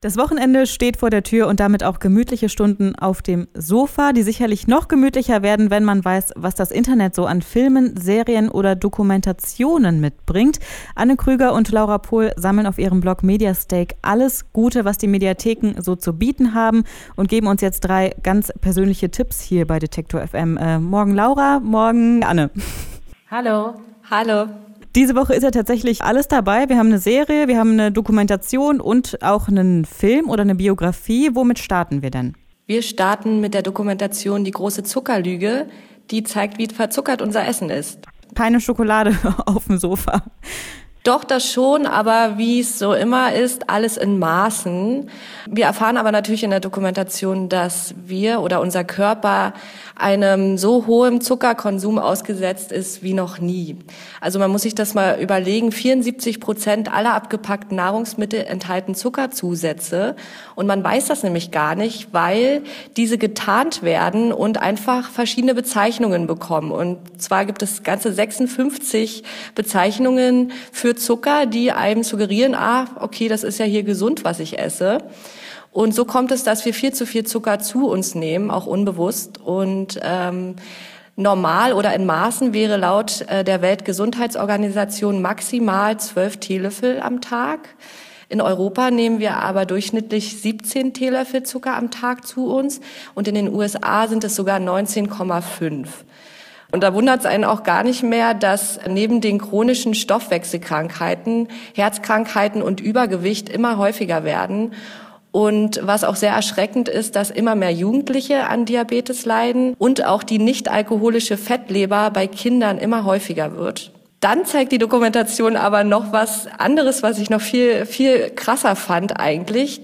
Das Wochenende steht vor der Tür und damit auch gemütliche Stunden auf dem Sofa, die sicherlich noch gemütlicher werden, wenn man weiß, was das Internet so an Filmen, Serien oder Dokumentationen mitbringt. Anne Krüger und Laura Pohl sammeln auf ihrem Blog Mediastake alles Gute, was die Mediatheken so zu bieten haben und geben uns jetzt drei ganz persönliche Tipps hier bei Detektor FM. Äh, morgen Laura, morgen Anne. Hallo. Hallo. Diese Woche ist ja tatsächlich alles dabei. Wir haben eine Serie, wir haben eine Dokumentation und auch einen Film oder eine Biografie. Womit starten wir denn? Wir starten mit der Dokumentation Die große Zuckerlüge, die zeigt, wie verzuckert unser Essen ist. Keine Schokolade auf dem Sofa. Doch, das schon, aber wie es so immer ist, alles in Maßen. Wir erfahren aber natürlich in der Dokumentation, dass wir oder unser Körper einem so hohen Zuckerkonsum ausgesetzt ist wie noch nie. Also man muss sich das mal überlegen, 74 Prozent aller abgepackten Nahrungsmittel enthalten Zuckerzusätze und man weiß das nämlich gar nicht, weil diese getarnt werden und einfach verschiedene Bezeichnungen bekommen. Und zwar gibt es ganze 56 Bezeichnungen für Zucker, die einem suggerieren, ah, okay, das ist ja hier gesund, was ich esse. Und so kommt es, dass wir viel zu viel Zucker zu uns nehmen, auch unbewusst. Und ähm, normal oder in Maßen wäre laut äh, der Weltgesundheitsorganisation maximal zwölf Teelöffel am Tag. In Europa nehmen wir aber durchschnittlich 17 Teelöffel Zucker am Tag zu uns und in den USA sind es sogar 19,5. Und da wundert es einen auch gar nicht mehr, dass neben den chronischen Stoffwechselkrankheiten Herzkrankheiten und Übergewicht immer häufiger werden. Und was auch sehr erschreckend ist, dass immer mehr Jugendliche an Diabetes leiden und auch die nicht alkoholische Fettleber bei Kindern immer häufiger wird. Dann zeigt die Dokumentation aber noch was anderes, was ich noch viel, viel krasser fand eigentlich.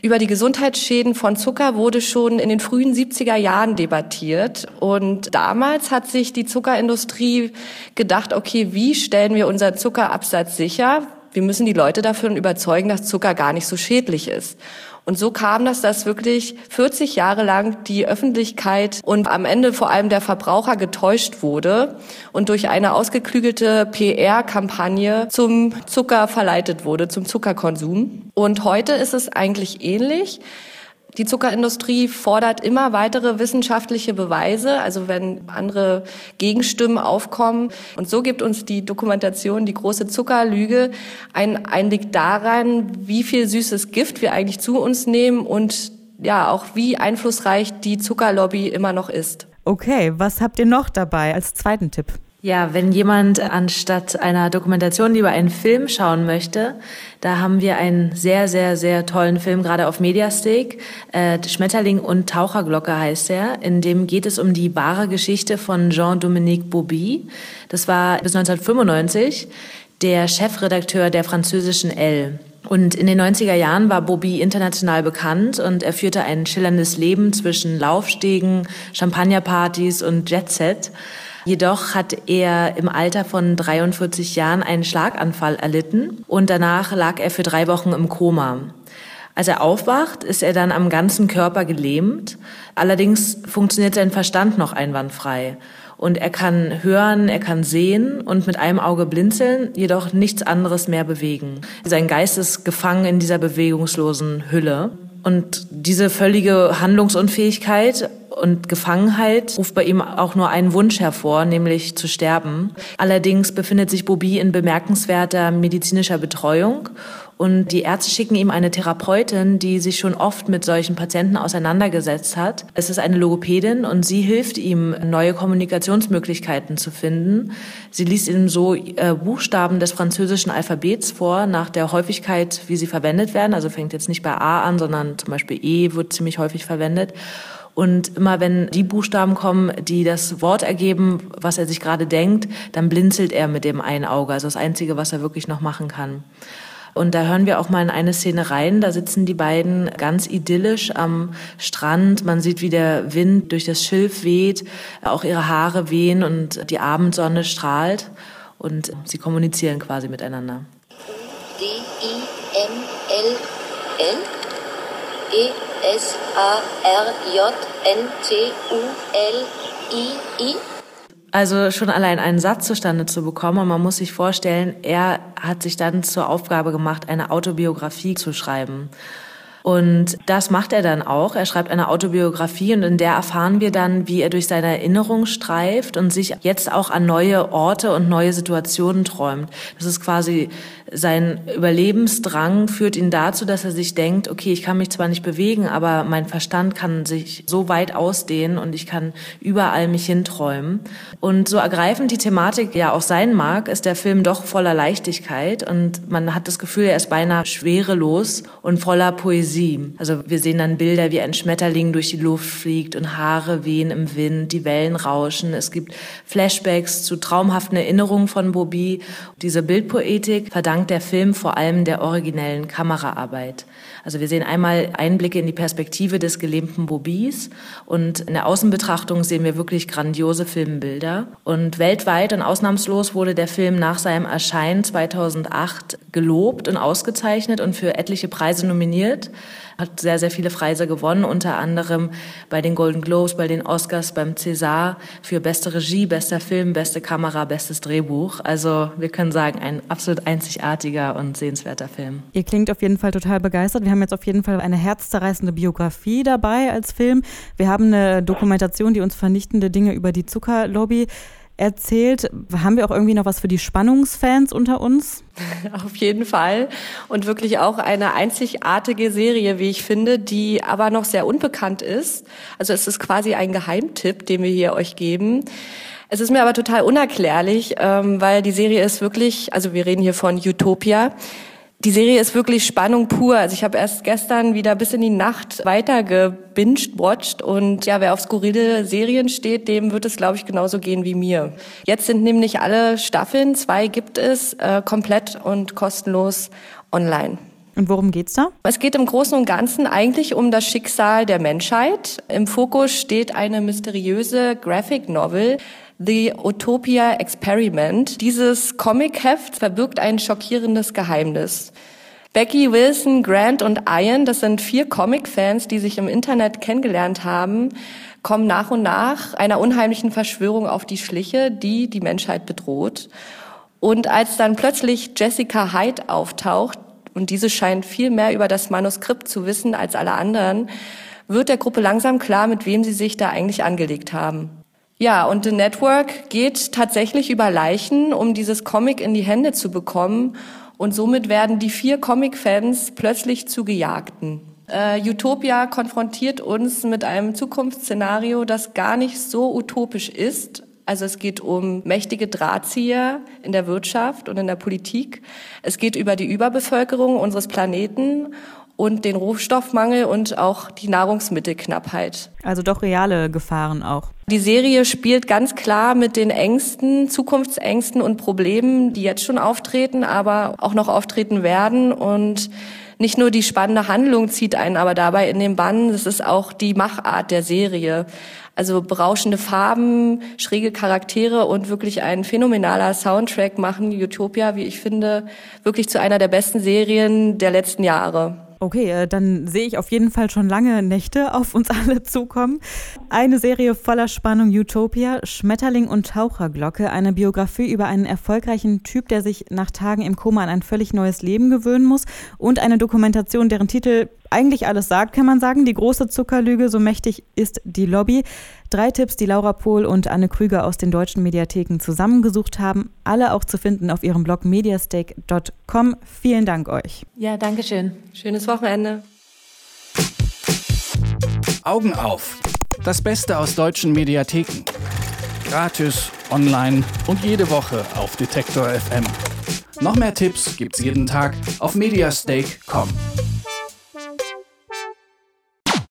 Über die Gesundheitsschäden von Zucker wurde schon in den frühen 70er Jahren debattiert. Und damals hat sich die Zuckerindustrie gedacht, okay, wie stellen wir unseren Zuckerabsatz sicher? Wir müssen die Leute davon überzeugen, dass Zucker gar nicht so schädlich ist. Und so kam das, dass wirklich 40 Jahre lang die Öffentlichkeit und am Ende vor allem der Verbraucher getäuscht wurde und durch eine ausgeklügelte PR-Kampagne zum Zucker verleitet wurde, zum Zuckerkonsum. Und heute ist es eigentlich ähnlich. Die Zuckerindustrie fordert immer weitere wissenschaftliche Beweise, also wenn andere Gegenstimmen aufkommen. Und so gibt uns die Dokumentation Die große Zuckerlüge einen Einblick daran, wie viel süßes Gift wir eigentlich zu uns nehmen und ja, auch wie einflussreich die Zuckerlobby immer noch ist. Okay, was habt ihr noch dabei als zweiten Tipp? Ja, wenn jemand anstatt einer Dokumentation lieber einen Film schauen möchte, da haben wir einen sehr, sehr, sehr tollen Film, gerade auf Mediastake. Äh, Schmetterling und Taucherglocke heißt er. In dem geht es um die wahre Geschichte von Jean-Dominique Bobby. Das war bis 1995 der Chefredakteur der französischen Elle. Und in den 90er Jahren war Bobby international bekannt und er führte ein schillerndes Leben zwischen Laufstegen, Champagnerpartys und Jetset. Jedoch hat er im Alter von 43 Jahren einen Schlaganfall erlitten und danach lag er für drei Wochen im Koma. Als er aufwacht, ist er dann am ganzen Körper gelähmt. Allerdings funktioniert sein Verstand noch einwandfrei. Und er kann hören, er kann sehen und mit einem Auge blinzeln, jedoch nichts anderes mehr bewegen. Sein Geist ist gefangen in dieser bewegungslosen Hülle. Und diese völlige Handlungsunfähigkeit und Gefangenheit ruft bei ihm auch nur einen Wunsch hervor, nämlich zu sterben. Allerdings befindet sich Bobby in bemerkenswerter medizinischer Betreuung und die Ärzte schicken ihm eine Therapeutin, die sich schon oft mit solchen Patienten auseinandergesetzt hat. Es ist eine Logopädin und sie hilft ihm, neue Kommunikationsmöglichkeiten zu finden. Sie liest ihm so äh, Buchstaben des französischen Alphabets vor, nach der Häufigkeit, wie sie verwendet werden. Also fängt jetzt nicht bei A an, sondern zum Beispiel E wird ziemlich häufig verwendet. Und immer wenn die Buchstaben kommen, die das Wort ergeben, was er sich gerade denkt, dann blinzelt er mit dem einen Auge. Also das Einzige, was er wirklich noch machen kann. Und da hören wir auch mal in eine Szene rein. Da sitzen die beiden ganz idyllisch am Strand. Man sieht, wie der Wind durch das Schilf weht, auch ihre Haare wehen und die Abendsonne strahlt. Und sie kommunizieren quasi miteinander. D-I-M-L-L E-S-A-R-J-N-T-U-L-I-I. Also schon allein einen Satz zustande zu bekommen und man muss sich vorstellen, er hat sich dann zur Aufgabe gemacht, eine Autobiografie zu schreiben. Und das macht er dann auch. Er schreibt eine Autobiografie und in der erfahren wir dann, wie er durch seine Erinnerung streift und sich jetzt auch an neue Orte und neue Situationen träumt. Das ist quasi sein Überlebensdrang führt ihn dazu, dass er sich denkt, okay, ich kann mich zwar nicht bewegen, aber mein Verstand kann sich so weit ausdehnen und ich kann überall mich hinträumen. Und so ergreifend die Thematik ja auch sein mag, ist der Film doch voller Leichtigkeit und man hat das Gefühl, er ist beinahe schwerelos und voller Poesie Poesie. Also wir sehen dann Bilder, wie ein Schmetterling durch die Luft fliegt und Haare wehen im Wind, die Wellen rauschen. Es gibt Flashbacks zu traumhaften Erinnerungen von Bobby. Diese Bildpoetik verdankt der Film vor allem der originellen Kameraarbeit. Also wir sehen einmal Einblicke in die Perspektive des gelähmten Bobis und in der Außenbetrachtung sehen wir wirklich grandiose Filmbilder. Und weltweit und ausnahmslos wurde der Film nach seinem Erscheinen 2008 gelobt und ausgezeichnet und für etliche Preise nominiert hat sehr, sehr viele Preise gewonnen, unter anderem bei den Golden Globes, bei den Oscars, beim César für beste Regie, bester Film, beste Kamera, bestes Drehbuch. Also wir können sagen, ein absolut einzigartiger und sehenswerter Film. Ihr klingt auf jeden Fall total begeistert. Wir haben jetzt auf jeden Fall eine herzzerreißende Biografie dabei als Film. Wir haben eine Dokumentation, die uns vernichtende Dinge über die Zuckerlobby erzählt. Haben wir auch irgendwie noch was für die Spannungsfans unter uns? Auf jeden Fall. Und wirklich auch eine einzigartige Serie, wie ich finde, die aber noch sehr unbekannt ist. Also es ist quasi ein Geheimtipp, den wir hier euch geben. Es ist mir aber total unerklärlich, ähm, weil die Serie ist wirklich, also wir reden hier von Utopia, die Serie ist wirklich Spannung pur. Also ich habe erst gestern wieder bis in die Nacht weiter gebinged watched und ja, wer auf skurrile Serien steht, dem wird es glaube ich genauso gehen wie mir. Jetzt sind nämlich alle Staffeln, zwei gibt es, äh, komplett und kostenlos online. Und worum geht's da? Es geht im Großen und Ganzen eigentlich um das Schicksal der Menschheit. Im Fokus steht eine mysteriöse Graphic Novel, The Utopia Experiment. Dieses Comic-Heft verbirgt ein schockierendes Geheimnis. Becky, Wilson, Grant und Ian, das sind vier Comic-Fans, die sich im Internet kennengelernt haben, kommen nach und nach einer unheimlichen Verschwörung auf die Schliche, die die Menschheit bedroht. Und als dann plötzlich Jessica Hyde auftaucht, und diese scheint viel mehr über das Manuskript zu wissen als alle anderen, wird der Gruppe langsam klar, mit wem sie sich da eigentlich angelegt haben. Ja, und The Network geht tatsächlich über Leichen, um dieses Comic in die Hände zu bekommen. Und somit werden die vier Comic-Fans plötzlich zu Gejagten. Äh, Utopia konfrontiert uns mit einem Zukunftsszenario, das gar nicht so utopisch ist. Also es geht um mächtige Drahtzieher in der Wirtschaft und in der Politik. Es geht über die Überbevölkerung unseres Planeten und den Rohstoffmangel und auch die Nahrungsmittelknappheit. Also doch reale Gefahren auch. Die Serie spielt ganz klar mit den Ängsten, Zukunftsängsten und Problemen, die jetzt schon auftreten, aber auch noch auftreten werden und nicht nur die spannende Handlung zieht einen aber dabei in den Bann, es ist auch die Machart der Serie. Also berauschende Farben, schräge Charaktere und wirklich ein phänomenaler Soundtrack machen Utopia, wie ich finde, wirklich zu einer der besten Serien der letzten Jahre. Okay, äh, dann sehe ich auf jeden Fall schon lange Nächte auf uns alle zukommen. Eine Serie voller Spannung Utopia, Schmetterling und Taucherglocke, eine Biografie über einen erfolgreichen Typ, der sich nach Tagen im Koma an ein völlig neues Leben gewöhnen muss und eine Dokumentation, deren Titel eigentlich alles sagt, kann man sagen. Die große Zuckerlüge, so mächtig ist die Lobby. Drei Tipps, die Laura Pohl und Anne Krüger aus den deutschen Mediatheken zusammengesucht haben. Alle auch zu finden auf ihrem Blog mediastake.com. Vielen Dank euch. Ja, danke schön. Schönes Wochenende. Augen auf. Das Beste aus deutschen Mediatheken. Gratis, online und jede Woche auf Detektor FM. Noch mehr Tipps gibt's jeden Tag auf mediastake.com.